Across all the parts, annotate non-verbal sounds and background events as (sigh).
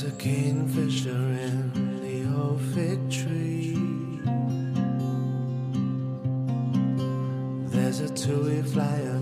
There's a kingfisher in the old fig tree. There's a tui flying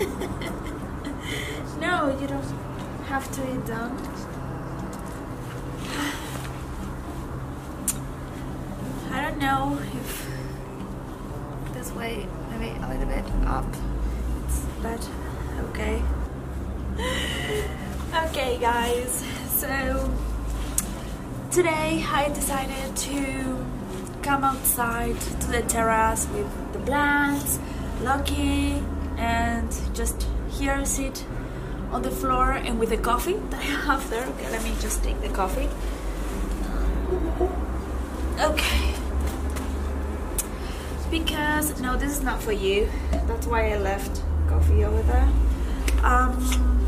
(laughs) No, you don't have to eat them. (sighs) I don't know if this way, maybe a little bit up. It's but okay. (sighs) okay, guys. So today I decided to come outside to the terrace with the plants, Loki, and just here sit on the floor and with the coffee (laughs) that I have there. Okay, let me just take the coffee. Okay. Because no, this is not for you. That's why I left coffee over there. Um.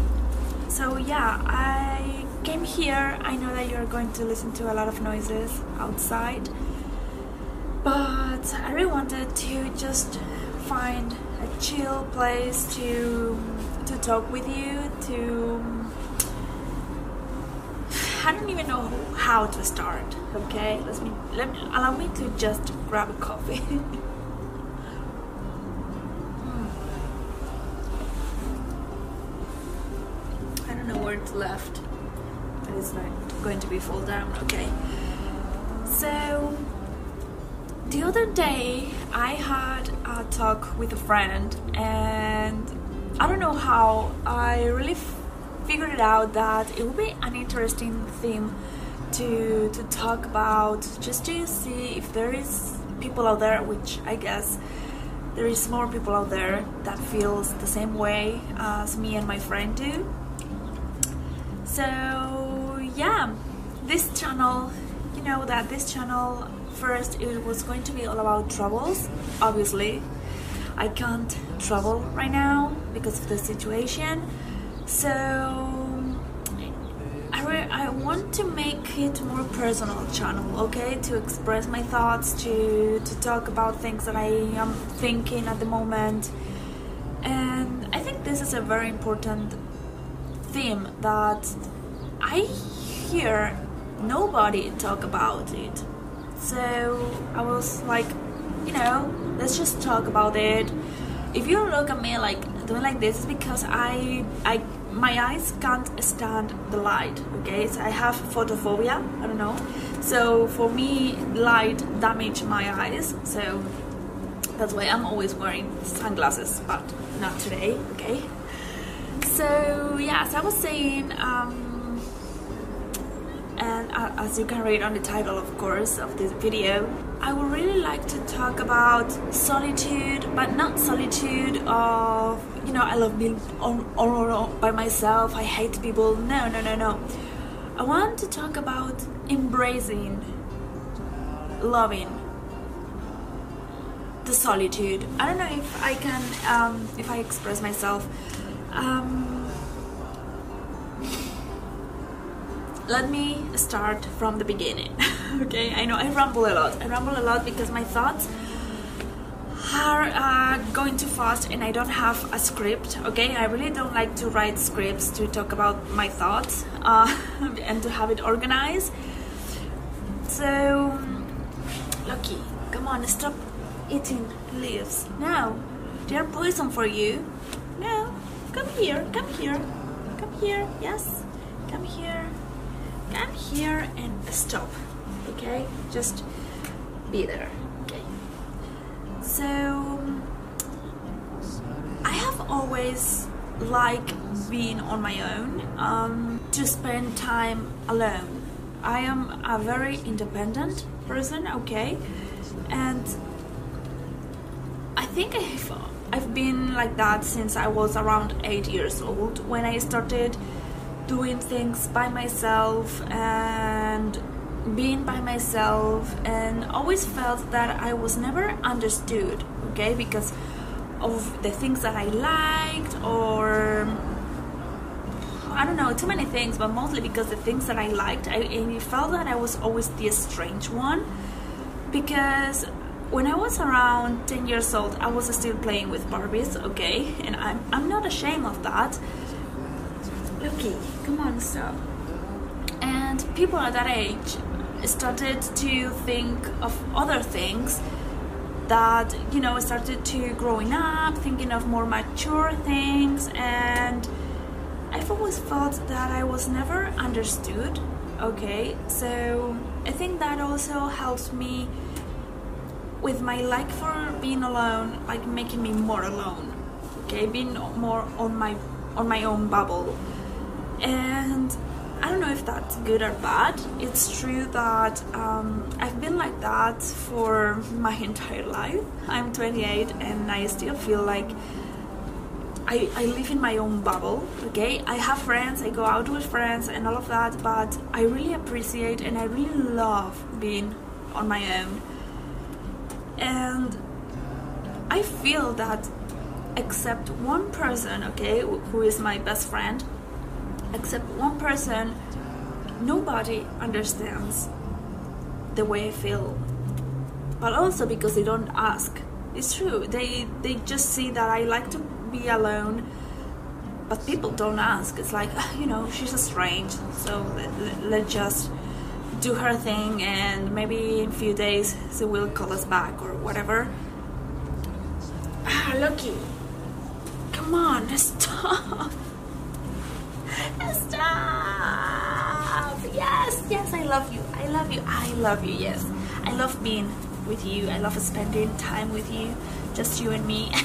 So yeah, I came here. I know that you're going to listen to a lot of noises outside, but I really wanted to just find a chill place to to talk with you to I don't even know how to start okay? Let me let me allow me to just grab a coffee. (laughs) Hmm. I don't know where it's left but it's not going to be full down okay? So the other day I had a talk with a friend and I don't know how I really figured it out that it would be an interesting theme to to talk about just to see if there is people out there which I guess there is more people out there that feels the same way as me and my friend do. So yeah this channel you know that this channel first it was going to be all about travels obviously i can't travel right now because of the situation. So I, I want to make it more personal channel okay? To express my thoughts to to talk about things that i am thinking at the moment. And i think this is a very important theme that i hear nobody talk about it so I was like, you know, let's just talk about it. If you look at me like doing like this, it's because I, I, my eyes can't stand the light. Okay, so I have photophobia. I don't know. So for me, light damage my eyes. So that's why I'm always wearing sunglasses, but not today. Okay. So yeah, as I was saying. Um, and as you can read on the title of course of this video i would really like to talk about solitude but not solitude of you know i love being all, all by myself i hate people. No no no no. I want to talk about embracing loving the solitude. I don't know if i can um, if i express myself. Um, let me start from the beginning (laughs) okay i know i ramble a lot i ramble a lot because my thoughts are uh, going too fast and i don't have a script okay i really don't like to write scripts to talk about my thoughts uh, (laughs) and to have it organized so Loki come on stop eating leaves. No, they're poison for you. No, come here, come here, come here. Yes, come here, come here, and stop. Okay, just be there. Okay. So I have always liked being on my own um, to spend time alone. I am a very independent person, okay, and I think I've I've been like that since I was around eight years old when I started doing things by myself and being by myself and always felt that I was never understood, okay, because of the things that I liked or I don't know, too many things, but mostly because the things that I liked, I, I felt that I was always the strange one. Because when I was around 10 years old, I was still playing with Barbies, okay, and I'm, I'm not ashamed of that. Loki, come on, stop. And people at that age started to think of other things that, you know, started to growing up, thinking of more mature things, and I've always felt that I was never understood, okay, so I think that also helps me with my like for being alone like making me more alone okay? Being more on my on my own bubble and I don't know if that's good or bad. It's true that um, I've been like that for my entire life. I'm 28 and I still feel like I, I live in my own bubble okay? I have friends I go out with friends and all of that but I really appreciate and I really love being on my own. And I feel that except one person, okay, who is my best friend, except one person, nobody understands the way I feel. But also because they don't ask. It's true. They they just see that I like to be alone, but people don't ask. It's like (laughs) you know she's a strange, so let, let's just do her thing and maybe in a few days she will call us back or whatever. Ah, Loki, come on. (laughs) Stop. Yes, I love you. I love you. I love you. Yes, I love being with you. I love spending time with you, just you and me. (laughs)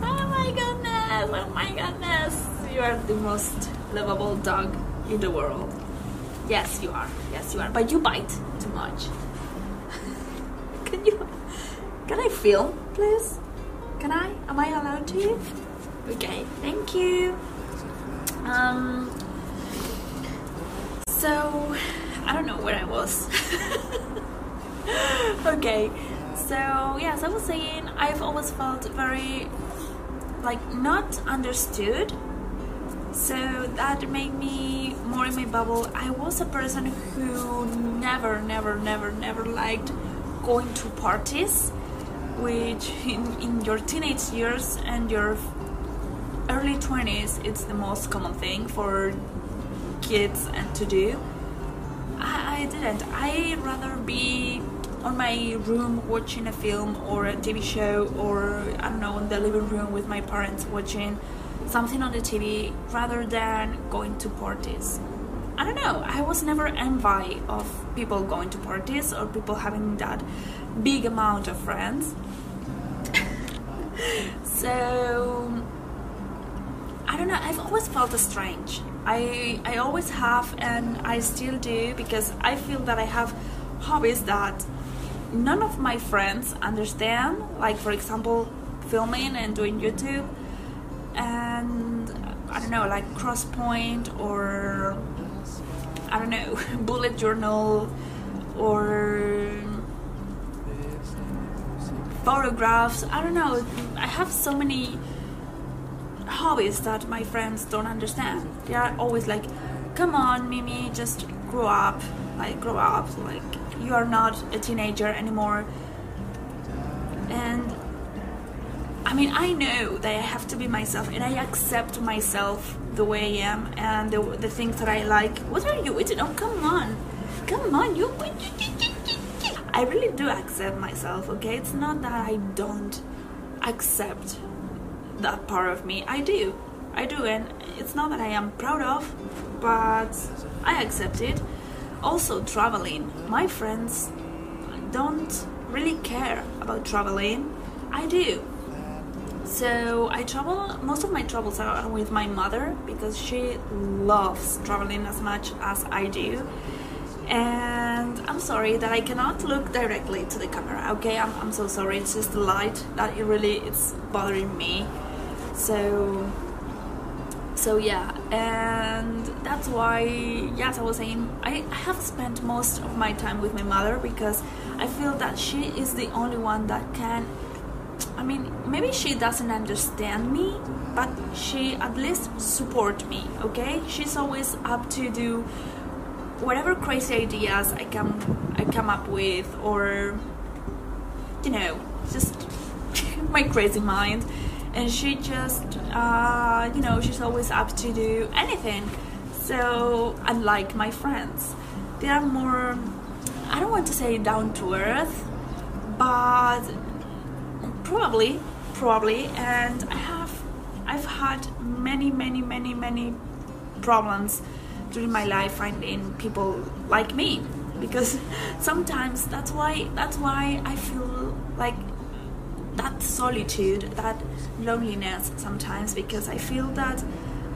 oh my goodness! Oh my goodness! You are the most lovable dog in the world. Yes, you are. Yes, you are. But you bite too much. (laughs) can you? Can I film, please? Can I? Am I allowed to? You? Okay. Thank you. Um. So, I don't know where I was. (laughs) okay. So yes, I was saying I've always felt very like not understood so that made me more in my bubble i was a person who never never never never liked going to parties which in, in your teenage years and your early 20s it's the most common thing for kids and to do I, I didn't i rather be on my room watching a film or a tv show or i don't know in the living room with my parents watching something on the TV rather than going to parties. I don't know, I was never envy of people going to parties or people having that big amount of friends. (laughs) so I don't know, I've always felt strange. I I always have and I still do because I feel that I have hobbies that none of my friends understand, like for example filming and doing YouTube and I don't know, like Crosspoint or I don't know, (laughs) bullet journal or photographs. I don't know. I have so many hobbies that my friends don't understand. They are always like, "Come on, Mimi, just grow up. Like grow up. Like you are not a teenager anymore." And I mean, I know that I have to be myself and I accept myself the way I am and the, the things that I like. What are you eating? Oh, come on. Come on. You. I really do accept myself, okay? It's not that I don't accept that part of me. I do. I do, and it's not that I am proud of, but I accept it. Also, traveling. My friends don't really care about traveling. I do. So I travel, most of my travels are with my mother because she loves traveling as much as I do. And I'm sorry that I cannot look directly to the camera, okay? I'm, I'm so sorry, it's just the light that it really it's bothering me. So so yeah and that's why yes i was saying I, have spent most of my time with my mother because i feel that she is the only one that can i mean maybe she doesn't understand me but she at least support me okay? She's always up to do whatever crazy ideas i come i come up with or you know just (laughs) my crazy mind and she just uh, you know she's always up to do anything. So unlike my friends they are more i don't want to say down to earth but probably probably and i have i've had many many many many problems during my life finding people like me because (laughs) sometimes that's why that's why i feel like that solitude, that loneliness sometimes because I feel that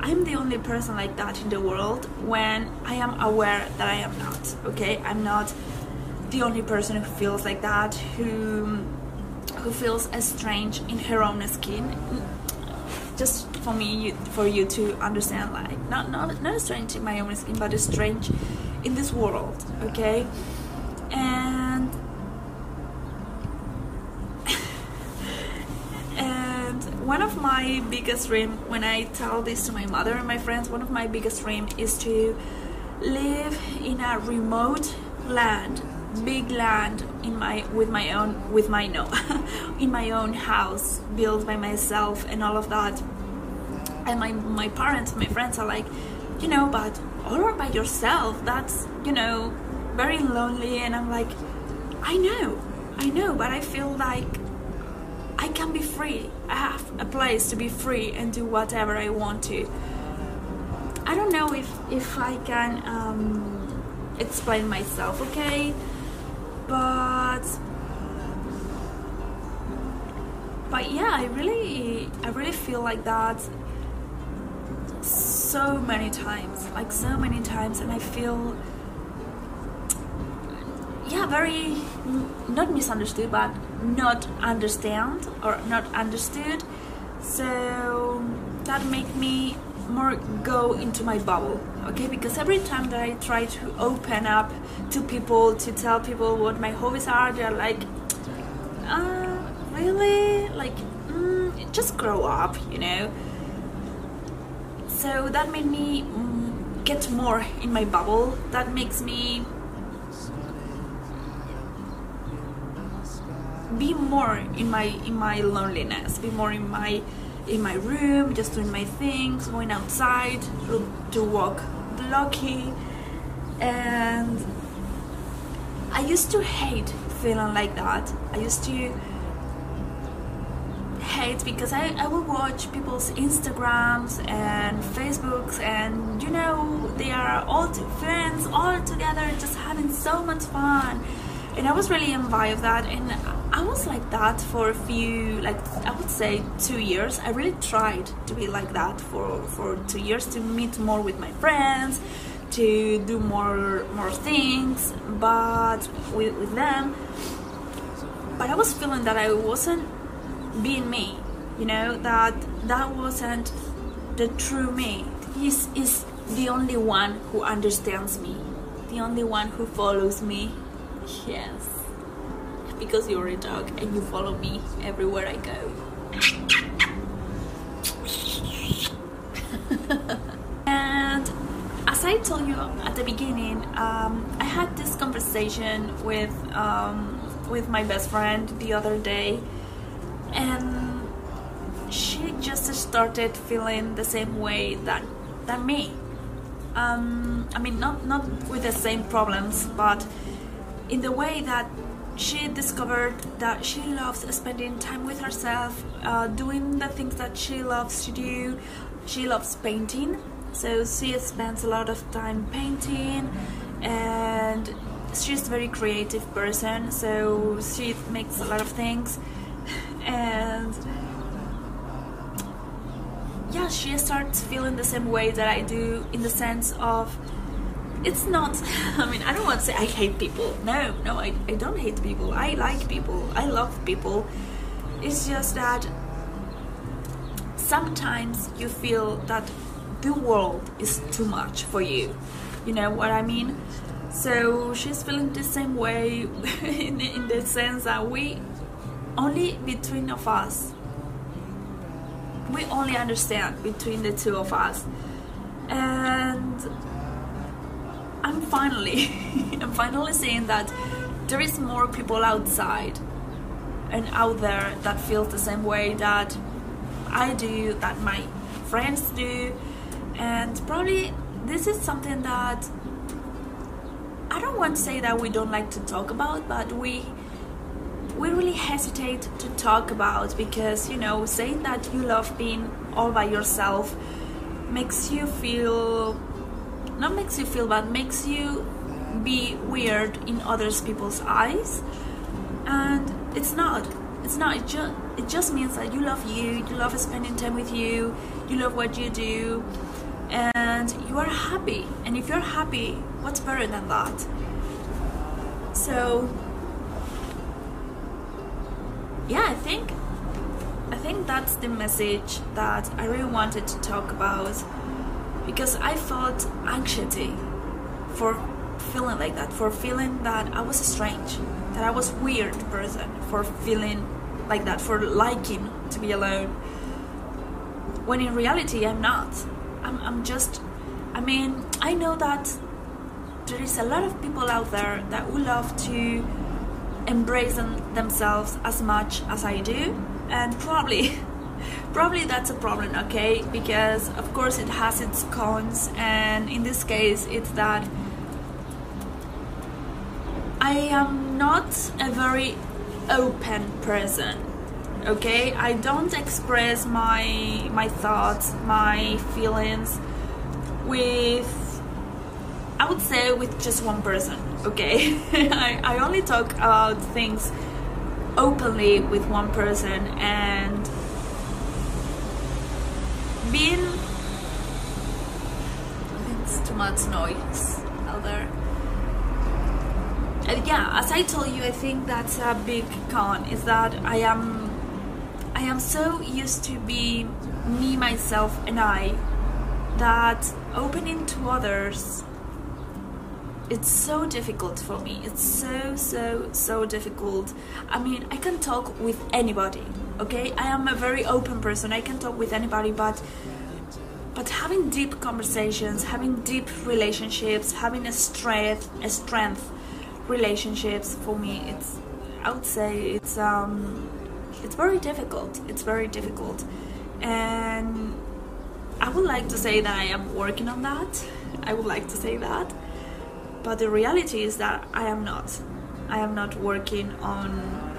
I'm the only person like that in the world when I am aware that I am not. Okay, I'm not the only person who feels like that, who who feels as strange in her own skin. Just for me, for you to understand, like not not not strange in my own skin, but strange in this world. Okay, and one of my biggest dream when I tell this to my mother and my friends, one of my biggest dream is to live in a remote land, big land in my with my own with my no (laughs) in my own house built by myself and all of that. And my my parents, my friends are like, you know, but all by yourself, that's you know very lonely and I'm like, I know, I know, but I feel like I can be free. I have a place to be free and do whatever I want to. I don't know if if I can um, explain myself, okay? But but yeah, I really I really feel like that so many times, like so many times, and I feel yeah very not misunderstood but not understand or not understood. So that make me more go into my bubble okay? Because every time that i try to open up to people to tell people what my hobbies are they're like uh, really? Like mm, just grow up you know? So that made me mm, get more in my bubble. That makes me be more in my in my loneliness be more in my in my room just doing my things going outside to, walk blocky and i used to hate feeling like that. I used to hate because I, I will watch people's instagrams and facebooks and you know they are all friends all together just having so much fun. And I was really envious of that. And I was like that for a few like I would say two years. I really tried to be like that for for two years to meet more with my friends to do more more things. But with, with them but I was feeling that I wasn't being me you know that that wasn't the true me. He's is the only one who understands me the only one who follows me. Yes. Because you're a dog and you follow me everywhere I go. (laughs) and as I told you at the beginning, um, I had this conversation with um, with my best friend the other day, and she just started feeling the same way that that me. Um, I mean, not not with the same problems, but in the way that she discovered that she loves spending time with herself, uh, doing the things that she loves to do. She loves painting, so she spends a lot of time painting, and she's a very creative person. So she makes a lot of things, and yeah, she starts feeling the same way that I do in the sense of it's not (laughs) i mean i don't want to say i hate people. No no I, I don't hate people. I like people. I love people. It's just that sometimes you feel that the world is too much for you. You know what i mean? So she's feeling the same way (laughs) in, in the sense that we only between of us. We only understand between the two of us. And I'm finally, (laughs) I'm finally seeing that there is more people outside and out there that feel the same way that I do, that my friends do, and probably this is something that I don't want to say that we don't like to talk about, but we we really hesitate to talk about because you know saying that you love being all by yourself makes you feel not makes you feel bad makes you be weird in others people's eyes. And it's not it's not it just it just means that you love you you love spending time with you you love what you do and you are happy. And if you're happy what's better than that? So yeah i think i think that's the message that i really wanted to talk about because I felt anxiety for feeling like that, for feeling that I was strange, that I was weird person, for feeling like that, for liking to be alone. When in reality, I'm not. I'm, I'm just, I mean, I know that there is a lot of people out there that would love to embrace them, themselves as much as I do, and probably (laughs) probably that's a problem okay? Because of course it has its cons and in this case it's that I am not a very open person okay? I don't express my my thoughts my feelings with I would say with just one person okay? (laughs) I, I only talk about things openly with one person and been it's too much noise out there. And yeah as i told you i think that's a big con is that i am i am so used to be me myself and i that opening to others it's so difficult for me. It's so so so difficult. I mean i can talk with anybody okay? I am a very open person. I can talk with anybody but but having deep conversations having deep relationships having a strength a strength relationships for me it's i would say it's um it's very difficult. It's very difficult. And i would like to say that i am working on that. I would like to say that. But the reality is that i am not. I am not working on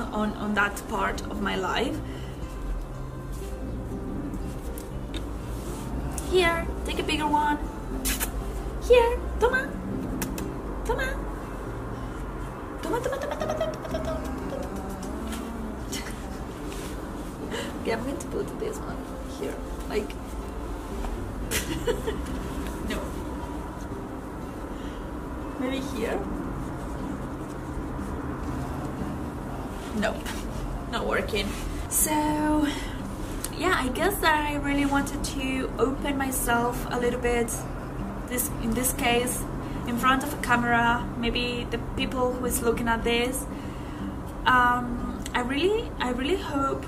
on, on that part of my life. Here, take a bigger one. Here, toma. Toma. Toma, toma, toma, toma, toma, toma, toma. okay, I'm going to put this one here. Like, (laughs) no. Maybe here. Working. So yeah i guess i really wanted to open myself a little bit this in this case in front of a camera maybe the people who is looking at this. Um, i really i really hope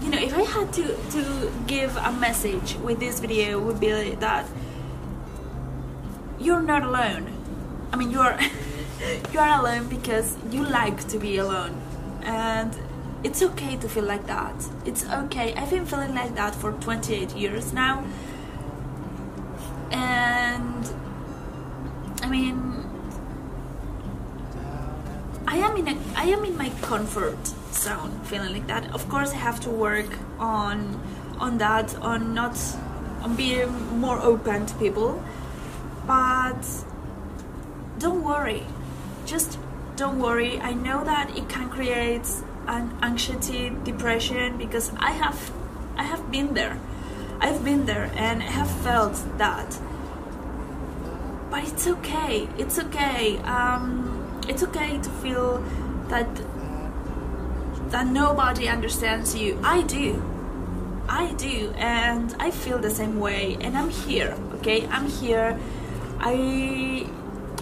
you know if i had to to give a message with this video would be that you're not alone. I mean you're (laughs) you are alone because you like to be alone. And it's okay to feel like that. It's okay. I've been feeling like that for 28 years now. And I mean, I am in a I am in my comfort zone, feeling like that. Of course, I have to work on on that, on not on being more open to people. But don't worry, just don't worry. I know that it can create anxiety, depression because I have I have been there. I've been there and I have felt that. But it's okay. It's okay. Um, it's okay to feel that that nobody understands you. I do. I do, and I feel the same way. And I'm here. Okay, I'm here. I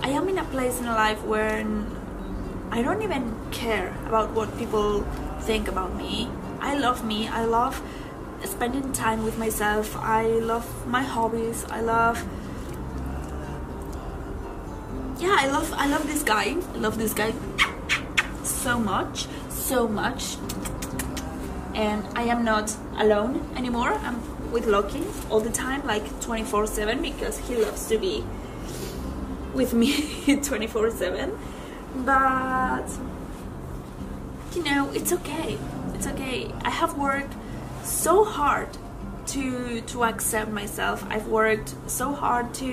I am in a place in life where I don't even care about what people think about me. I love me. I love spending time with myself. I love my hobbies. I love yeah, I love I love this guy. I love this guy so much, so much. And I am not alone anymore. I'm with Loki all the time, like 24/7 because he loves to be with me (laughs) 24/7. But you know, it's okay. It's okay. I have worked so hard to to accept myself. I've worked so hard to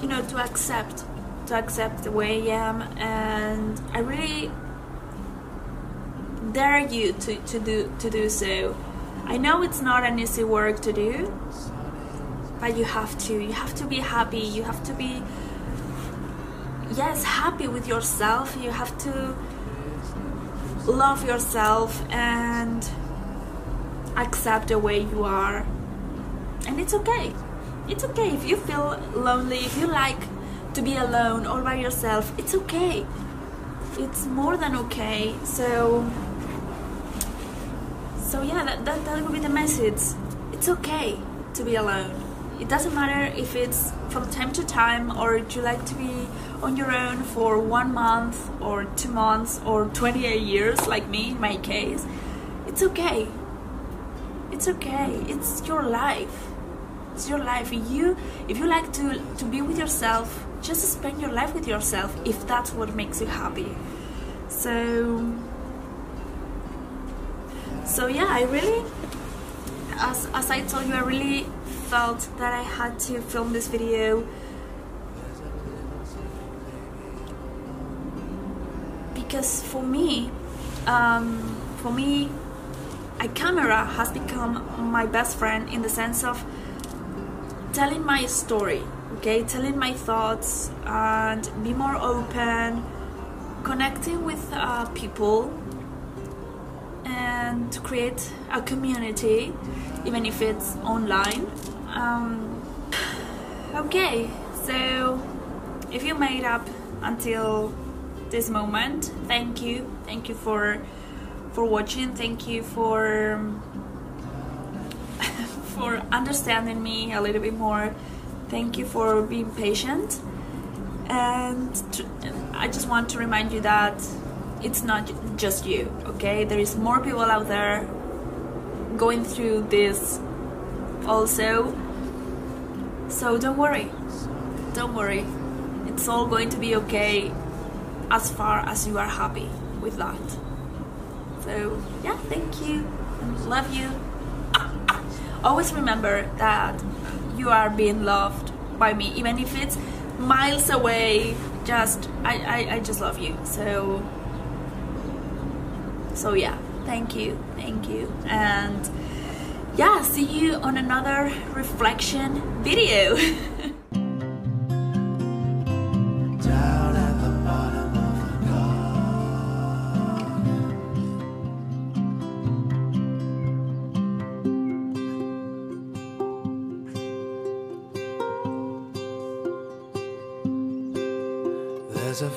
you know to accept to accept the way I am and I really dare you to, to do to do so. I know it's not an easy work to do, but you have to. You have to be happy. You have to be yes, happy with yourself. You have to love yourself and accept the way you are. And it's okay. It's okay if you feel lonely, if you like to be alone all by yourself, it's okay. It's more than okay. So so yeah, that, that, that would be the message. It's okay to be alone. It doesn't matter if it's from time to time or you like to be on your own for one month or two months or 28 years like me in my case. It's okay. It's okay. It's your life. It's your life. You if you like to to be with yourself, just spend your life with yourself if that's what makes you happy. So so yeah, I really as as I told you, I really felt that I had to film this video. Because for me, um, for me, a camera has become my best friend in the sense of telling my story, okay, telling my thoughts and be more open, connecting with uh, people, and to create a community, even if it's online. Um, okay, so if you made up until this moment, thank you, thank you for for watching, thank you for (laughs) for understanding me a little bit more. Thank you for being patient, and to, I just want to remind you that it's not just you. Okay, there is more people out there going through this also so don't worry. Don't worry. It's all going to be okay as far as you are happy with that. So, yeah, thank you. Love you. Always remember that you are being loved by me, even if it's miles away. Just, I, I, I just love you. So, so yeah, thank you, thank you. And yeah, see you on another reflection video. (laughs) There's a